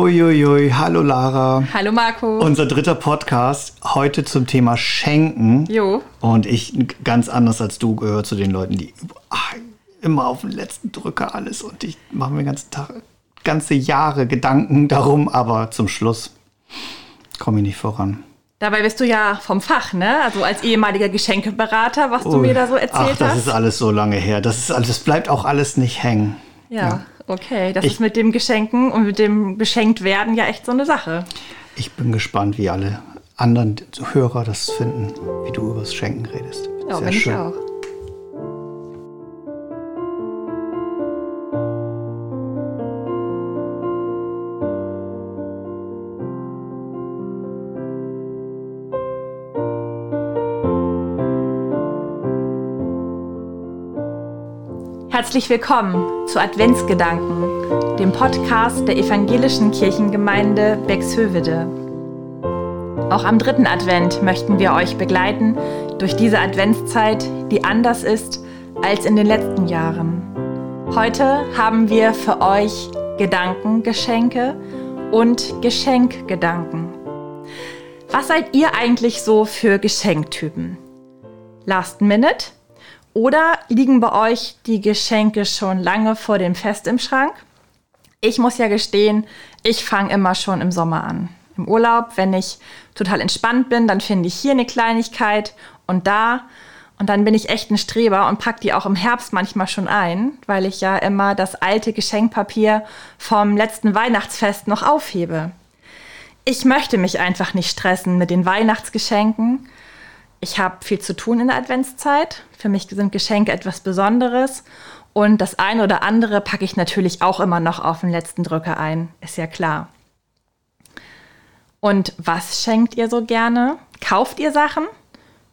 Uiuiui, hallo Lara. Hallo Marco. Unser dritter Podcast heute zum Thema Schenken. Jo. Und ich ganz anders als du gehöre zu den Leuten, die ach, immer auf den letzten Drücker alles und ich mache mir ganzen Tag, ganze Jahre Gedanken darum, aber zum Schluss komme ich nicht voran. Dabei bist du ja vom Fach, ne? Also als ehemaliger Geschenkeberater, was du Ui. mir da so erzählt Ach, das hast. ist alles so lange her. Das, ist, alles- das bleibt auch alles nicht hängen. ja, okay. Das Ich- ist mit dem Geschenken und mit dem Beschenktwerden ja echt so eine Sache. Ich bin gespannt, wie alle anderen Hörer das finden, wie du über das Schenken redest. Ja, Sehr bin ich schön. auch. Herzlich willkommen zu Adventsgedanken, dem Podcast der evangelischen Kirchengemeinde Bexhövede. Auch am dritten Advent möchten wir euch begleiten durch diese Adventszeit, die anders ist als in den letzten Jahren. Heute haben wir für euch Gedankengeschenke und Geschenkgedanken. Was seid ihr eigentlich so für Geschenktypen? Last Minute? Oder liegen bei euch die Geschenke schon lange vor dem Fest im Schrank? Ich muss ja gestehen, ich fange immer schon im Sommer an. Im Urlaub, wenn ich total entspannt bin, dann finde ich hier eine Kleinigkeit und da. Und dann bin ich echt ein Streber und pack die auch im Herbst manchmal schon ein, weil ich ja immer das alte Geschenkpapier vom letzten Weihnachtsfest noch aufhebe. Ich möchte mich einfach nicht stressen mit den Weihnachtsgeschenken. Ich habe viel zu tun in der Adventszeit. Für mich sind Geschenke etwas Besonderes. Und das eine oder andere packe ich natürlich auch immer noch auf den letzten Drücker ein. Ist ja klar. Und was schenkt ihr so gerne? Kauft ihr Sachen?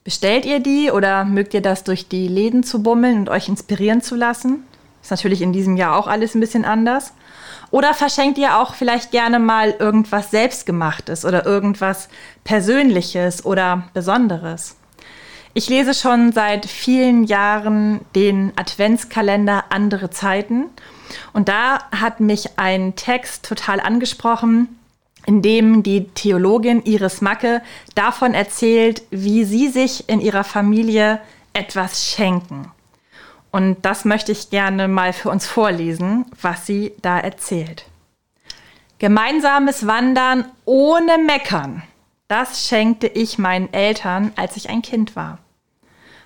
Bestellt ihr die oder mögt ihr das durch die Läden zu bummeln und euch inspirieren zu lassen? Ist natürlich in diesem Jahr auch alles ein bisschen anders. Oder verschenkt ihr auch vielleicht gerne mal irgendwas Selbstgemachtes oder irgendwas Persönliches oder Besonderes? Ich lese schon seit vielen Jahren den Adventskalender Andere Zeiten. Und da hat mich ein Text total angesprochen, in dem die Theologin Iris Macke davon erzählt, wie sie sich in ihrer Familie etwas schenken. Und das möchte ich gerne mal für uns vorlesen, was sie da erzählt. Gemeinsames Wandern ohne Meckern. Das schenkte ich meinen Eltern, als ich ein Kind war.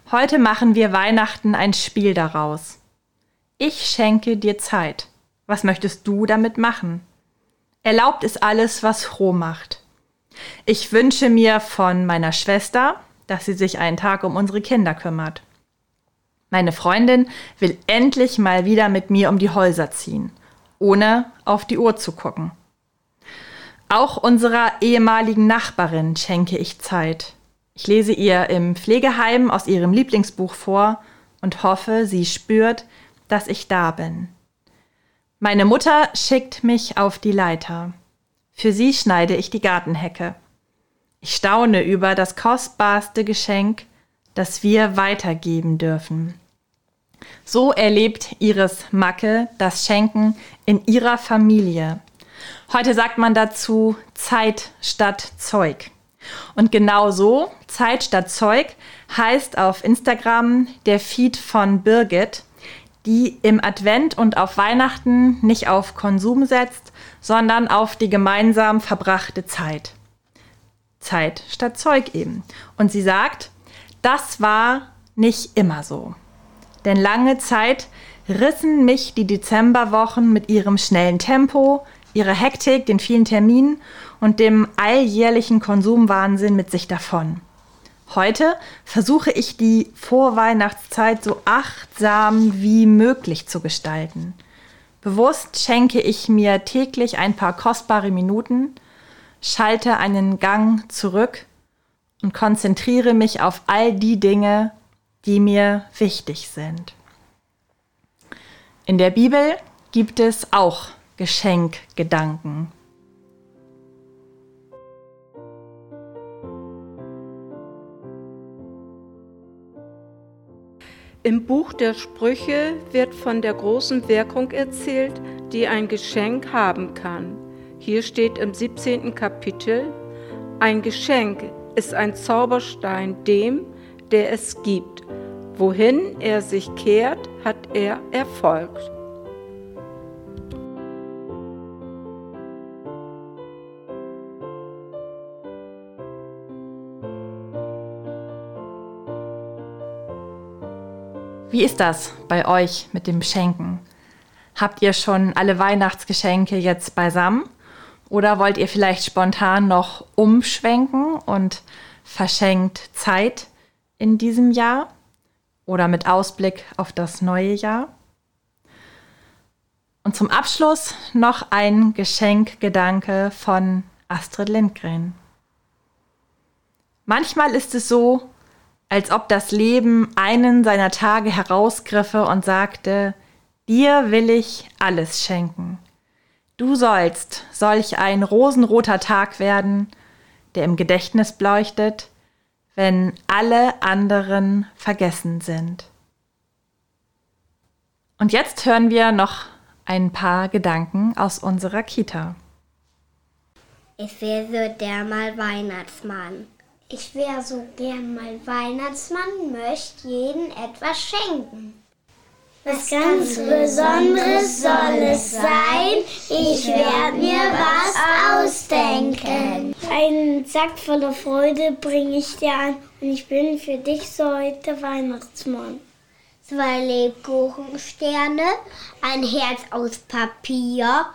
Heute machen wir Weihnachten ein Spiel daraus. Ich schenke dir Zeit. Was möchtest du damit machen? Erlaubt ist alles, was froh macht. Ich wünsche mir von meiner Schwester, dass sie sich einen Tag um unsere Kinder kümmert. Meine Freundin will endlich mal wieder mit mir um die Häuser ziehen, ohne auf die Uhr zu gucken. Auch unserer ehemaligen Nachbarin schenke ich Zeit. Ich lese ihr im Pflegeheim aus ihrem Lieblingsbuch vor und hoffe, sie spürt, dass ich da bin. Meine Mutter schickt mich auf die Leiter. Für sie schneide ich die Gartenhecke. Ich staune über das kostbarste Geschenk, das wir weitergeben dürfen. So erlebt Iris Macke das Schenken in ihrer Familie. Heute sagt man dazu Zeit statt Zeug. Und genau so, Zeit statt Zeug, heißt auf Instagram der Feed von Birgit, die im Advent und auf Weihnachten nicht auf Konsum setzt, sondern auf die gemeinsam verbrachte Zeit. Zeit statt Zeug eben. Und sie sagt, das war nicht immer so. Denn lange Zeit rissen mich die Dezemberwochen mit ihrem schnellen Tempo, ihrer Hektik, den vielen Terminen und dem alljährlichen Konsumwahnsinn mit sich davon. Heute versuche ich die Vorweihnachtszeit so achtsam wie möglich zu gestalten. Bewusst schenke ich mir täglich ein paar kostbare Minuten, schalte einen Gang zurück und konzentriere mich auf all die Dinge, die mir wichtig sind. In der Bibel gibt es auch Geschenkgedanken. Im Buch der Sprüche wird von der großen Wirkung erzählt, die ein Geschenk haben kann. Hier steht im 17. Kapitel, ein Geschenk ist ein Zauberstein dem, der es gibt. Wohin er sich kehrt, hat er Erfolg. Wie ist das bei euch mit dem Schenken? Habt ihr schon alle Weihnachtsgeschenke jetzt beisammen? Oder wollt ihr vielleicht spontan noch umschwenken und verschenkt Zeit in diesem Jahr? Oder mit Ausblick auf das neue Jahr? Und zum Abschluss noch ein Geschenkgedanke von Astrid Lindgren. Manchmal ist es so, als ob das Leben einen seiner Tage herausgriffe und sagte, dir will ich alles schenken. Du sollst solch ein rosenroter Tag werden, der im Gedächtnis leuchtet, wenn alle anderen vergessen sind. Und jetzt hören wir noch ein paar Gedanken aus unserer Kita. Ich wäre so der mal Weihnachtsmann. Ich wäre so gern mal Weihnachtsmann, möchte jeden etwas schenken. Was ganz Besonderes soll es sein. Ich werde mir was ausdenken. Sack voller Freude bringe ich dir an und ich bin für dich so heute Weihnachtsmann. Zwei Lebkuchensterne, ein Herz aus Papier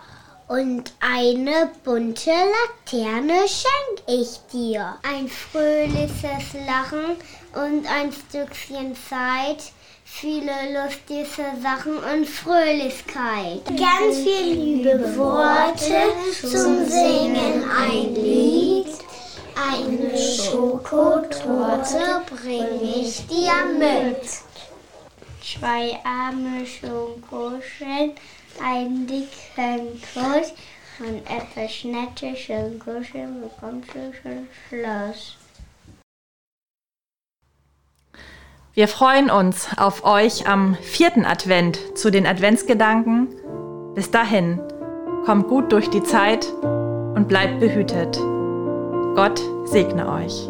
und eine bunte Laterne schenk ich dir. Ein fröhliches Lachen und ein Stückchen Zeit, viele lustige Sachen und Fröhlichkeit. Ganz viel liebe Worte zum Singen, Schokotorte bring ich dir mit. Zwei arme Schokoschen einen dicken Kuss und etwas Nettes und Kuscheln bekommst du schon Schluss. Wir freuen uns auf euch am vierten Advent zu den Adventsgedanken. Bis dahin, kommt gut durch die Zeit und bleibt behütet. Gott segne euch.